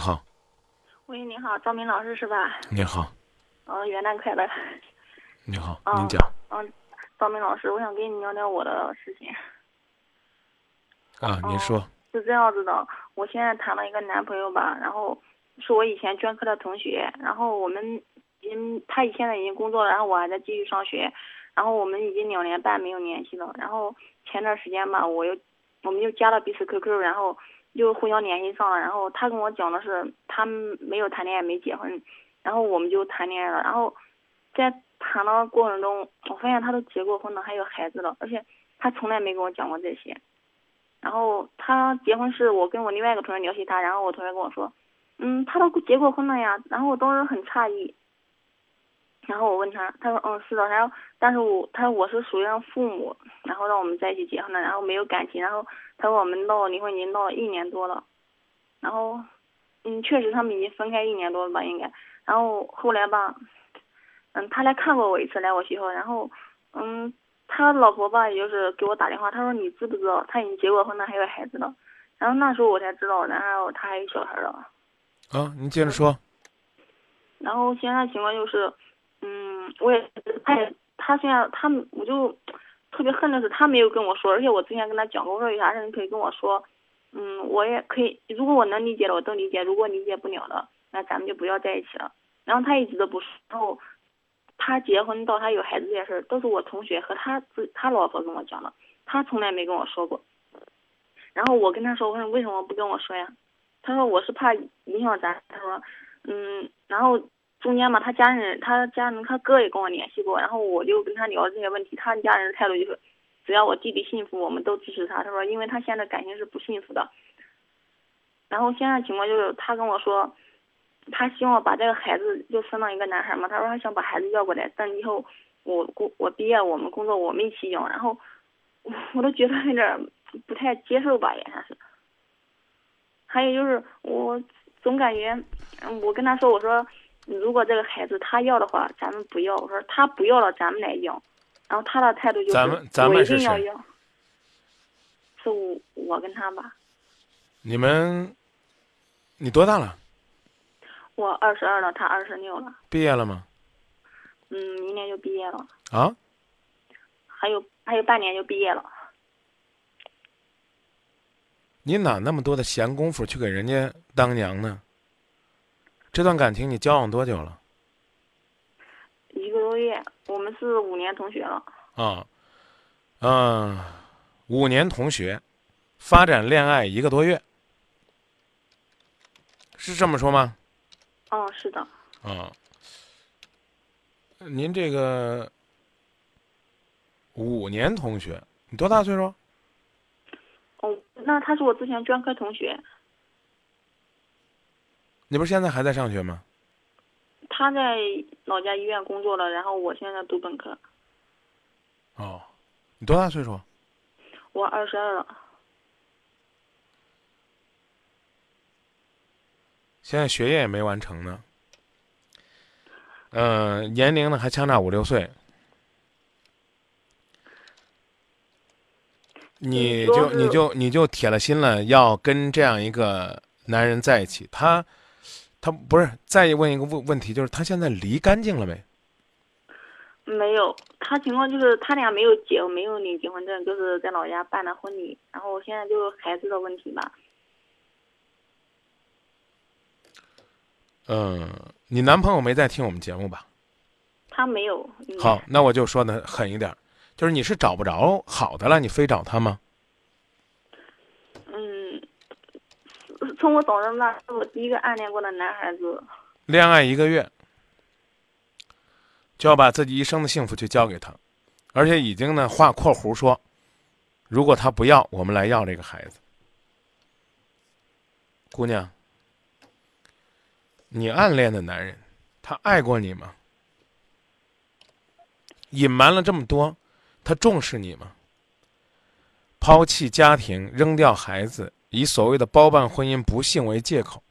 好，喂，你好，赵明老师是吧？你好，嗯，元旦快乐。你好，嗯您讲嗯，赵明老师，我想跟你聊聊我的事情。啊，您说，是这样子的，我现在谈了一个男朋友吧，然后是我以前专科的同学，然后我们已经他现在已经工作了，然后我还在继续上学，然后我们已经两年半没有联系了，然后前段时间吧，我又我们又加了彼此 QQ，然后又互相联系上了，然后他跟我讲的是他们没有谈恋爱，没结婚，然后我们就谈恋爱了，然后在谈的过程中，我发现他都结过婚了，还有孩子了，而且他从来没跟我讲过这些。然后他结婚是我跟我另外一个同学联系他，然后我同学跟我说，嗯，他都结过婚了呀。然后我当时很诧异，然后我问他，他说嗯是的，然后但是我他说我是属于让父母，然后让我们在一起结婚的，然后没有感情，然后他说我们闹离婚已经闹了一年多了，然后嗯确实他们已经分开一年多了吧应该，然后后来吧，嗯他来看过我一次来我学校，然后嗯。他老婆吧，也就是给我打电话，他说你知不知道他已经结过婚了，还有孩子了。然后那时候我才知道，然后他还有小孩了。啊，您接着说，然后现在情况就是，嗯，我也他也他现在他我就特别恨的是他没有跟我说，而且我之前跟他讲过，我说有啥事你可以跟我说，嗯，我也可以，如果我能理解的我都理解，如果理解不了的，那咱们就不要在一起了。然后他一直都不说，然后。他结婚到他有孩子这件事儿，都是我同学和他自他老婆跟我讲的，他从来没跟我说过。然后我跟他说，我说为什么不跟我说呀？他说我是怕影响咱。他说，嗯，然后中间嘛，他家人他家人他哥也跟我联系过，然后我就跟他聊这些问题，他家人的态度就是，只要我弟弟幸福，我们都支持他。他说，因为他现在感情是不幸福的。然后现在情况就是，他跟我说。他希望把这个孩子就生到一个男孩嘛，他说他想把孩子要过来，等以后我工我毕业，我们工作我们一起养，然后我都觉得有点不太接受吧，也算是。还有就是我总感觉，我跟他说我说，如果这个孩子他要的话，咱们不要；我说他不要了，咱们来要。然后他的态度就是我一定要要。是我我跟他吧。你们，你多大了？我二十二了，他二十六了。毕业了吗？嗯，明年就毕业了。啊？还有还有半年就毕业了。你哪那么多的闲工夫去给人家当娘呢？这段感情你交往多久了？一个多月，我们是五年同学了。啊，嗯，五年同学，发展恋爱一个多月，是这么说吗？哦，是的。啊，您这个五年同学，你多大岁数？哦，那他是我之前专科同学。你不是现在还在上学吗？他在老家医院工作了，然后我现在读本科。哦，你多大岁数？我二十二了。现在学业也没完成呢，嗯，年龄呢还相差五六岁，你就你就你就铁了心了要跟这样一个男人在一起，他他不是再问一个问问题，就是他现在离干净了没？没有，他情况就是他俩没有结，没有领结婚证，就是在老家办的婚礼，然后现在就是孩子的问题吧。嗯，你男朋友没在听我们节目吧？他没有。好，那我就说的狠一点，就是你是找不着好的了，你非找他吗？嗯，从我早上那是我第一个暗恋过的男孩子。恋爱一个月，就要把自己一生的幸福去交给他，而且已经呢画括弧说，如果他不要，我们来要这个孩子。姑娘。你暗恋的男人，他爱过你吗？隐瞒了这么多，他重视你吗？抛弃家庭，扔掉孩子，以所谓的包办婚姻不幸为借口，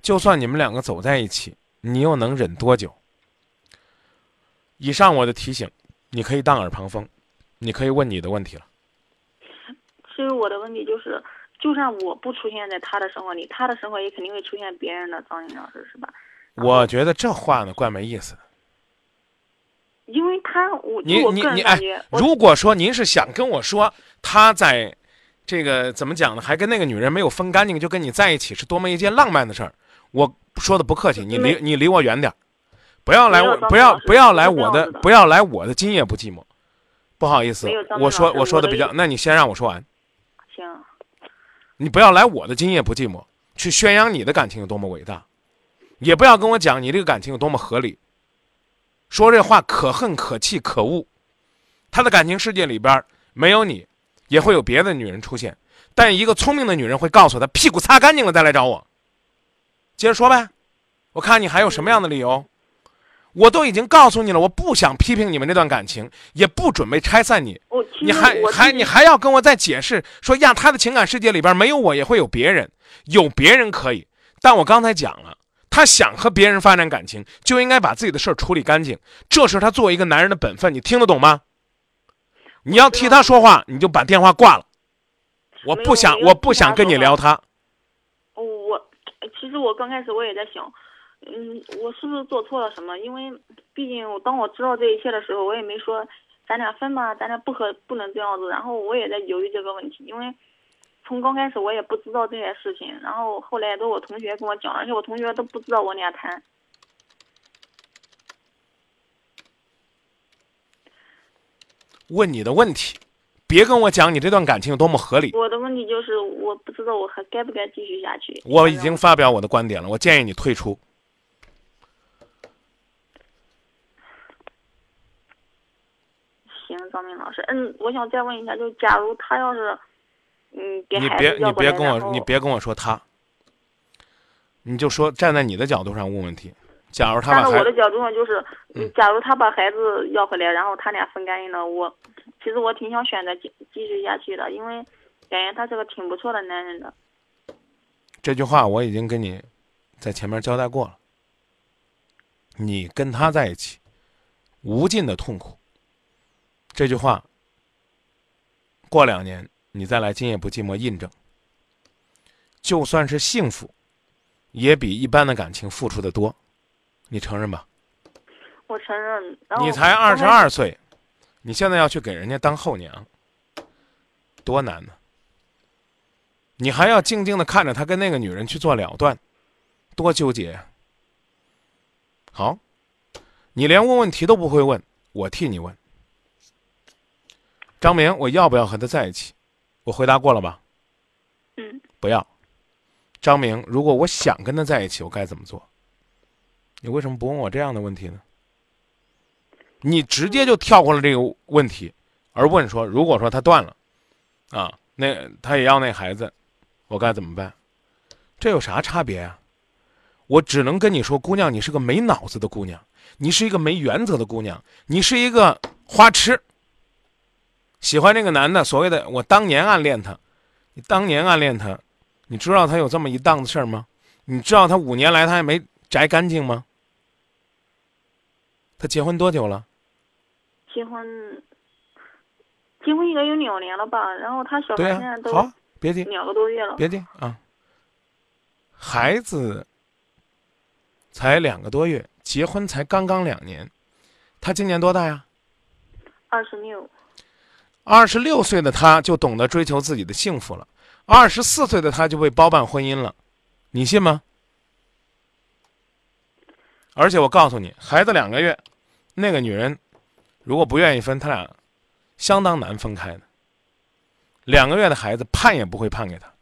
就算你们两个走在一起，你又能忍多久？以上我的提醒，你可以当耳旁风，你可以问你的问题了。其实我的问题就是，就算我不出现在他的生活里，他的生活也肯定会出现别人的张云老师，是吧？我觉得这话呢怪没意思的。因为他，我你你你哎如果说您是想跟我说他在，这个怎么讲呢？还跟那个女人没有分干净就跟你在一起，是多么一件浪漫的事儿。我说的不客气，你离你离我远点儿，不要来我不要不要来我的不要来我的今夜不寂寞。不好意思我说我说的比较，那你先让我说完。行，你不要来我的今夜不寂寞，去宣扬你的感情有多么伟大，也不要跟我讲你这个感情有多么合理。说这话可恨可气可恶，他的感情世界里边没有你，也会有别的女人出现，但一个聪明的女人会告诉他屁股擦干净了再来找我。接着说呗，我看你还有什么样的理由？我都已经告诉你了，我不想批评你们这段感情，也不准备拆散你。你还还你还要跟我再解释说呀，他的情感世界里边没有我也会有别人，有别人可以，但我刚才讲了，他想和别人发展感情，就应该把自己的事儿处理干净，这是他作为一个男人的本分，你听得懂吗？你要替他说话，你就把电话挂了，我不想我不想跟你聊他，哦我其实我刚开始我也在想，嗯，我是不是做错了什么？因为毕竟我当我知道这一切的时候，我也没说咱俩分吧，咱俩不和不能这样子。然后我也在犹豫这个问题，因为从刚开始我也不知道这些事情，然后后来都我同学跟我讲，而且我同学都不知道我俩谈。问你的问题，别跟我讲你这段感情有多么合理，我的问题就是我不知道我还该不该继续下去。我已经发表我的观点了，我建议你退出。行，张明老师，嗯，我想再问一下，就假如他要是，嗯，给你别你别跟我你别跟我说他，你就说站在你的角度上问问题。假如他把孩站在我的角度上，就是，嗯假如他把孩子要回来，然后他俩分干净了，我其实我挺想选择继继续下去的，因为感觉他是个挺不错的男人的。这句话我已经跟你在前面交代过了。你跟他在一起，无尽的痛苦。这句话，过两年你再来今夜不寂寞印证。就算是幸福，也比一般的感情付出的多，你承认吧？我承认。你才二十二岁，你现在要去给人家当后娘，多难呢！你还要静静的看着他跟那个女人去做了断，多纠结呀！好，你连问问题都不会问，我替你问。张明，我要不要和他在一起？我回答过了吧？嗯，不要。张明，如果我想跟他在一起，我该怎么做？你为什么不问我这样的问题呢？你直接就跳过了这个问题，而问说，如果说他断了，啊，那他也要那孩子，我该怎么办？这有啥差别啊？我只能跟你说，姑娘，你是个没脑子的姑娘，你是一个没原则的姑娘，你是一个花痴。喜欢这个男的，所谓的我当年暗恋他，你当年暗恋他，你知道他有这么一档子事儿吗？你知道他五年来他还没摘干净吗？他结婚多久了？结婚，结婚应该有两年了吧？然后他小孩现在都好，别急，两个多月了。别急啊。孩子才两个多月，结婚才刚刚两年，他今年多大呀？二十六，二十六岁的他就懂得追求自己的幸福了，二十四岁的他就被包办婚姻了，你信吗？而且我告诉你，孩子两个月，那个女人如果不愿意分，他俩相当难分开的。两个月的孩子判也不会判给他。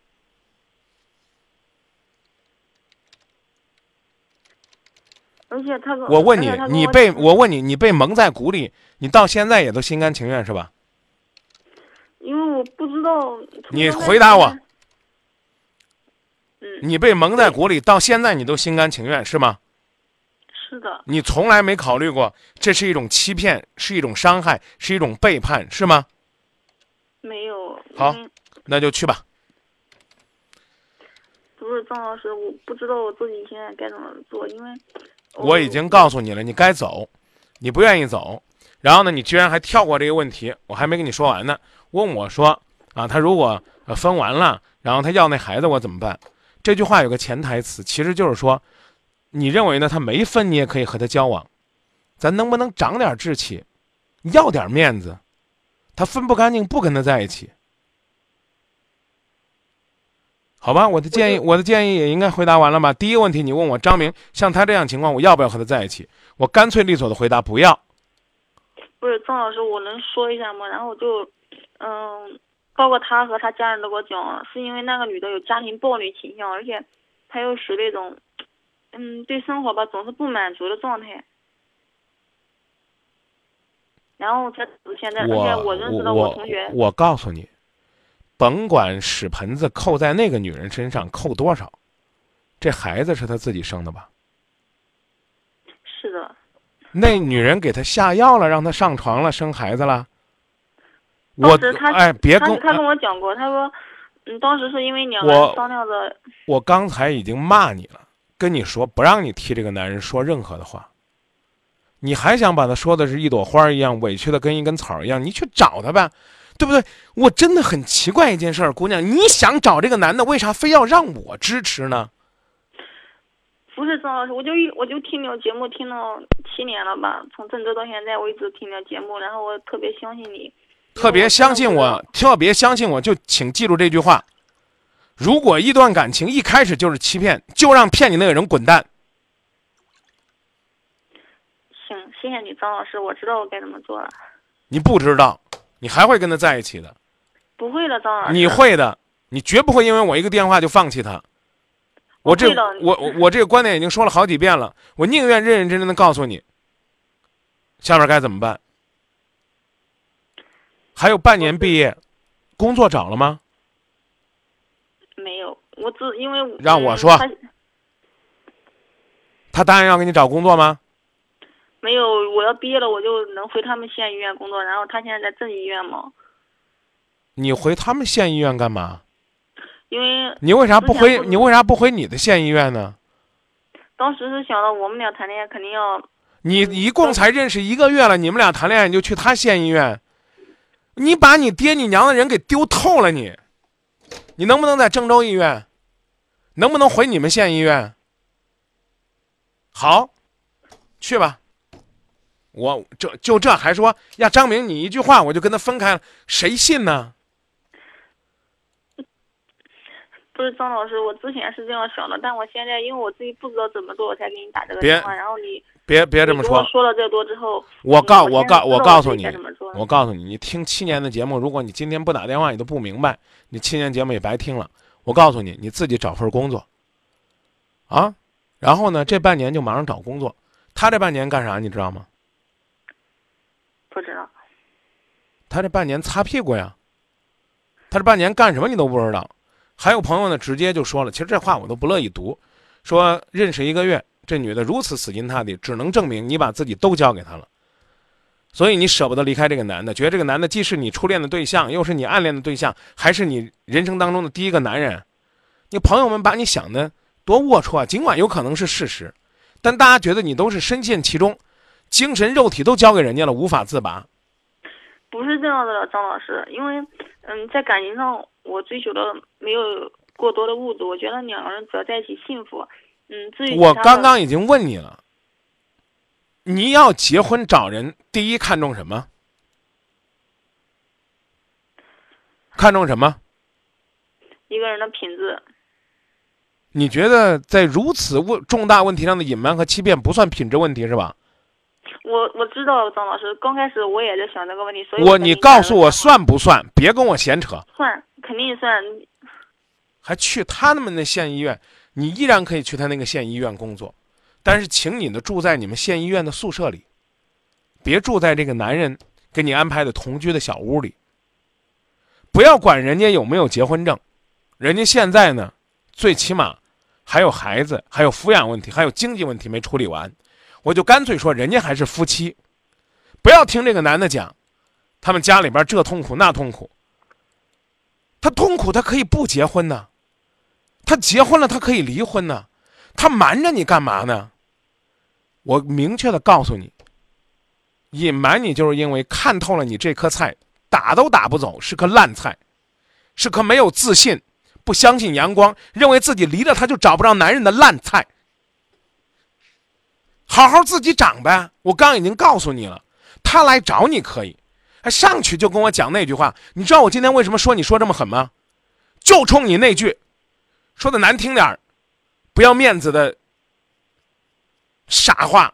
而且他我问你你被我问你，你被蒙在鼓里，你到现在也都心甘情愿是吧？因为我不知道。你回答我。嗯，你被蒙在鼓里，到现在你都心甘情愿是吗？是的，你从来没考虑过这是一种欺骗，是一种伤害，是一种背叛，是吗？没有。好那就去吧。不是张老师，我不知道我自己现在该怎么做，因为我已经告诉你了，你该走，你不愿意走，然后呢，你居然还跳过这个问题，我还没跟你说完呢。问我说啊，他如果呃分完了，然然后他要那孩子，我怎么办？这句话有个潜台词，其实就是说，你认为呢？他没分，你也可以和他交往，咱能不能长点志气，要点面子？他分不干净，不跟他在一起，好吧？我的建议，我的建议也应该回答完了吧？第一个问题，你问我张明，像他这样情况，我要不要和他在一起？我干脆利索的回答不要。不是曾老师，我能说一下吗？然后就，嗯，包括他和他家人都给我讲，是因为那个女的有家庭暴力倾向，而且，她又是那种，嗯，对生活吧总是不满足的状态。然后才现在，而且我认识的我同学，我告诉你。甭管屎盆子扣在那个女人身上扣多少，这孩子是他自己生的吧？是的。那女人给他下药了，让他上床了，生孩子了。我哎，别跟他跟我讲过，他说，嗯，当时是因为两个人商量着。我刚才已经骂你了，跟你说不让你替这个男人说任何的话。你还想把他说的是一朵花一样委屈的跟一根草一样？你去找他吧。对不对？我真的很奇怪一件事，姑娘，你想找这个男的，为啥非要让我支持呢？不是张老师，我就一我就听你节目听了七年了吧，从郑州到现在，我一直听你节目，然后我特别相信你，特别相信我，特别相信我，就请记住这句话：如果一段感情一开始就是欺骗，就让骗你那个人滚蛋。行，谢谢你，张老师，我知道我该怎么做了。你不知道。你还会跟他在一起的？不会的，张老师。你会的，你绝不会因为我一个电话就放弃他。我这我我我这个观点已经说了好几遍了，我宁愿认认真真的告诉你，下面该怎么办？还有半年毕业，工作找了吗？我只因为让我说，他答应要给你找工作吗？没有，我要毕业了，我就能回他们县医院工作。然后他现在在镇医院嘛。你回他们县医院干嘛？因为你为啥不回？你为啥不回你的县医院呢？当时是想到我们俩谈恋爱肯定要。你一共才认识一个月了，你们俩谈恋爱你就去他县医院？你把你爹你娘的人给丢透了你！你能不能在郑州医院？能不能回你们县医院？好，去吧。我这就这还说呀，张明，你一句话我就跟他分开了，谁信呢？不是张老师，我之前是这样想的，但我现在因为我自己不知道怎么做，我才给你打这个电话。然后你别别这么说。说了这多之后，我告我告我告诉你，我告诉你，你听七年的节目，如果你今天不打电话，你都不明白，你七年节目也白听了。我告诉你，你自己找份工作，啊，然后呢，这半年就马上找工作。他这半年干啥？你知道吗？不知道，他这半年擦屁股呀。他这半年干什么你都不知道。还有朋友呢，直接就说了，其实这话我都不乐意读。说认识一个月，这女的如此死心塌地，只能证明你把自己都交给他了。所以你舍不得离开这个男的，觉得这个男的既是你初恋的对象，又是你暗恋的对象，还是你人生当中的第一个男人。你朋友们把你想的多龌龊啊！尽管有可能是事实，但大家觉得你都是深陷其中。精神肉体都交给人家了，无法自拔。不是这样的，张老师，因为，嗯，在感情上，我追求的没有过多的物质，我觉得两个人只要在一起幸福。嗯，至于我刚刚已经问你了，你要结婚找人，第一看重什么？看重什么？一个人的品质。你觉得在如此问重大问题上的隐瞒和欺骗不算品质问题是吧？我我知道张老师，刚开始我也在想这个问题，所以我你告诉我算不算？别跟我闲扯。算，肯定算。还去他们那县医院？你依然可以去他那个县医院工作，但是请你呢住在你们县医院的宿舍里，别住在这个男人给你安排的同居的小屋里。不要管人家有没有结婚证，人家现在呢，最起码还有孩子，还有抚养问题，还有经济问题没处理完。我就干脆说，人家还是夫妻，不要听这个男的讲，他们家里边这痛苦那痛苦。他痛苦，他可以不结婚呢，他结婚了，他可以离婚呢，他瞒着你干嘛呢？我明确的告诉你，隐瞒你就是因为看透了你这颗菜打都打不走，是颗烂菜，是颗没有自信、不相信阳光，认为自己离了他就找不着男人的烂菜。好好自己长呗！我刚已经告诉你了，他来找你可以，还上去就跟我讲那句话。你知道我今天为什么说你说这么狠吗？就冲你那句，说的难听点儿，不要面子的傻话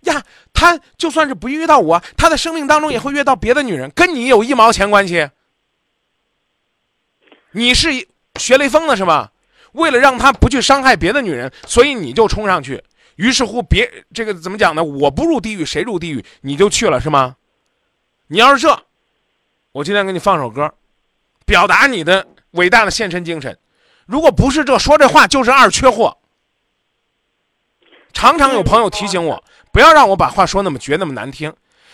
呀！他就算是不遇到我，他的生命当中也会遇到别的女人，跟你有一毛钱关系？你是学雷锋的是吧？为了让他不去伤害别的女人，所以你就冲上去。于是乎，别这个怎么讲呢？我不入地狱，谁入地狱？你就去了是吗？你要是这，我今天给你放首歌，表达你的伟大的献身精神。如果不是这，说这话就是二缺货。常常有朋友提醒我，不要让我把话说那么绝，那么难听。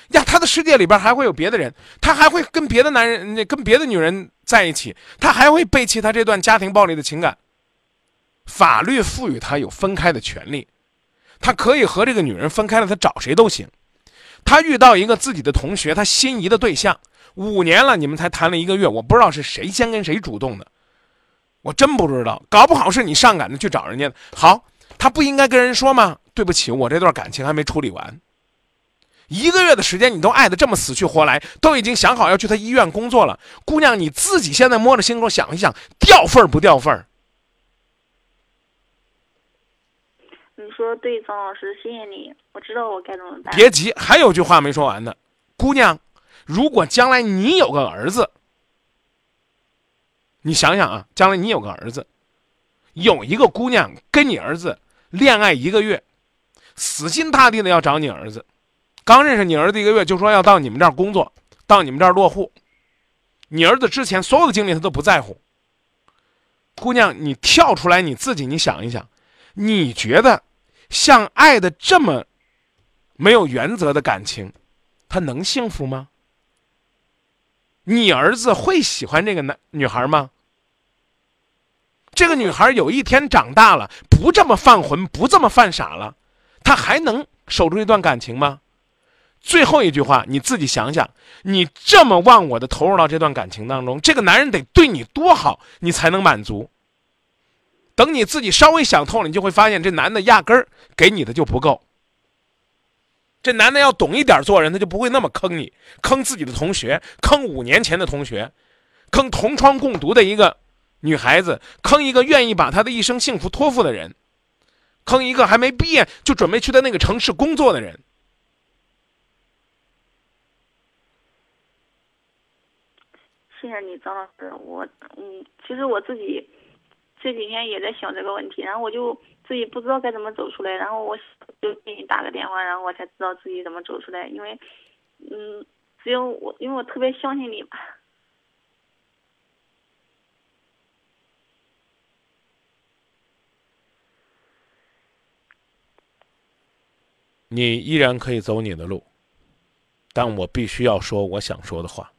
呀，他的世界里边还会有别的人，他还会跟别的男人、那跟别的女人在一起，他还会背弃他这段家庭暴力的情感。法律赋予他有分开的权利，他可以和这个女人分开了，他找谁都行。他遇到一个自己的同学，他心仪的对象，五年了，你们才谈了一个月，我不知道是谁先跟谁主动的，我真不知道，搞不好是你上赶着去找人家的。好，他不应该跟人说吗？对不起，我这段感情还没处理完。一个月的时间，你都爱的这么死去活来，都已经想好要去他医院工作了。姑娘，你自己现在摸着心口想一想，掉份儿不掉份儿？你说对，张老师，谢谢你，我知道我该怎么办。别急，还有句话没说完呢。姑娘，如果将来你有个儿子，你想想啊，将来你有个儿子，有一个姑娘跟你儿子恋爱一个月，死心塌地的要找你儿子。刚认识你儿子一个月，就说要到你们这儿工作，到你们这儿落户。你儿子之前所有的经历他都不在乎。姑娘，你跳出来你自己，你想一想，你觉得像爱的这么没有原则的感情，他能幸福吗？你儿子会喜欢这个男女孩吗？这个女孩有一天长大了，不这么犯浑，不这么犯傻了，她还能守住一段感情吗？最后一句话，你自己想想，你这么忘我的投入到这段感情当中，这个男人得对你多好，你才能满足。等你自己稍微想透了，你就会发现这男的压根儿给你的就不够。这男的要懂一点做人，他就不会那么坑你，坑自己的同学，坑五年前的同学，坑同窗共读的一个女孩子，坑一个愿意把她的一生幸福托付的人，坑一个还没毕业就准备去的那个城市工作的人。谢谢你，张老师。我嗯，其实我自己这几天也在想这个问题，然后我就自己不知道该怎么走出来，然后我就给你打个电话，然后我才知道自己怎么走出来。因为嗯，只有我，因为我特别相信你吧。你依然可以走你的路，但我必须要说我想说的话。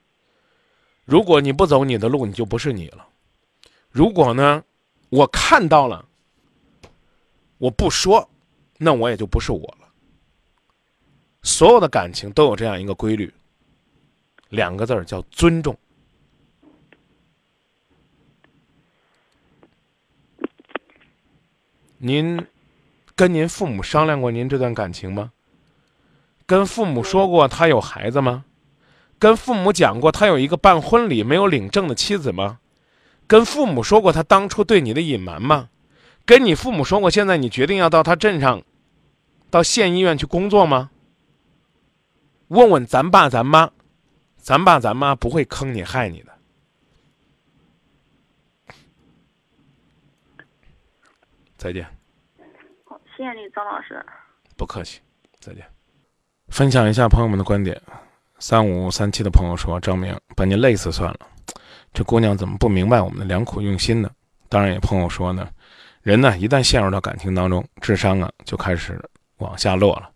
如果你不走你的路，你就不是你了。如果呢，我看到了，我不说，那我也就不是我了。所有的感情都有这样一个规律，两个字儿叫尊重。您跟您父母商量过您这段感情吗？跟父母说过他有孩子吗？跟父母讲过他有一个办婚礼没有领证的妻子吗？跟父母说过他当初对你的隐瞒吗？跟你父母说过现在你决定要到他镇上，到县医院去工作吗？问问咱爸咱妈，咱爸咱妈不会坑你害你的。再见。谢谢你，张老师。不客气，再见。分享一下朋友们的观点。三五三七的朋友说：“张明，把你累死算了，这姑娘怎么不明白我们的良苦用心呢？”当然，也朋友说呢，人呢一旦陷入到感情当中，智商啊就开始往下落了。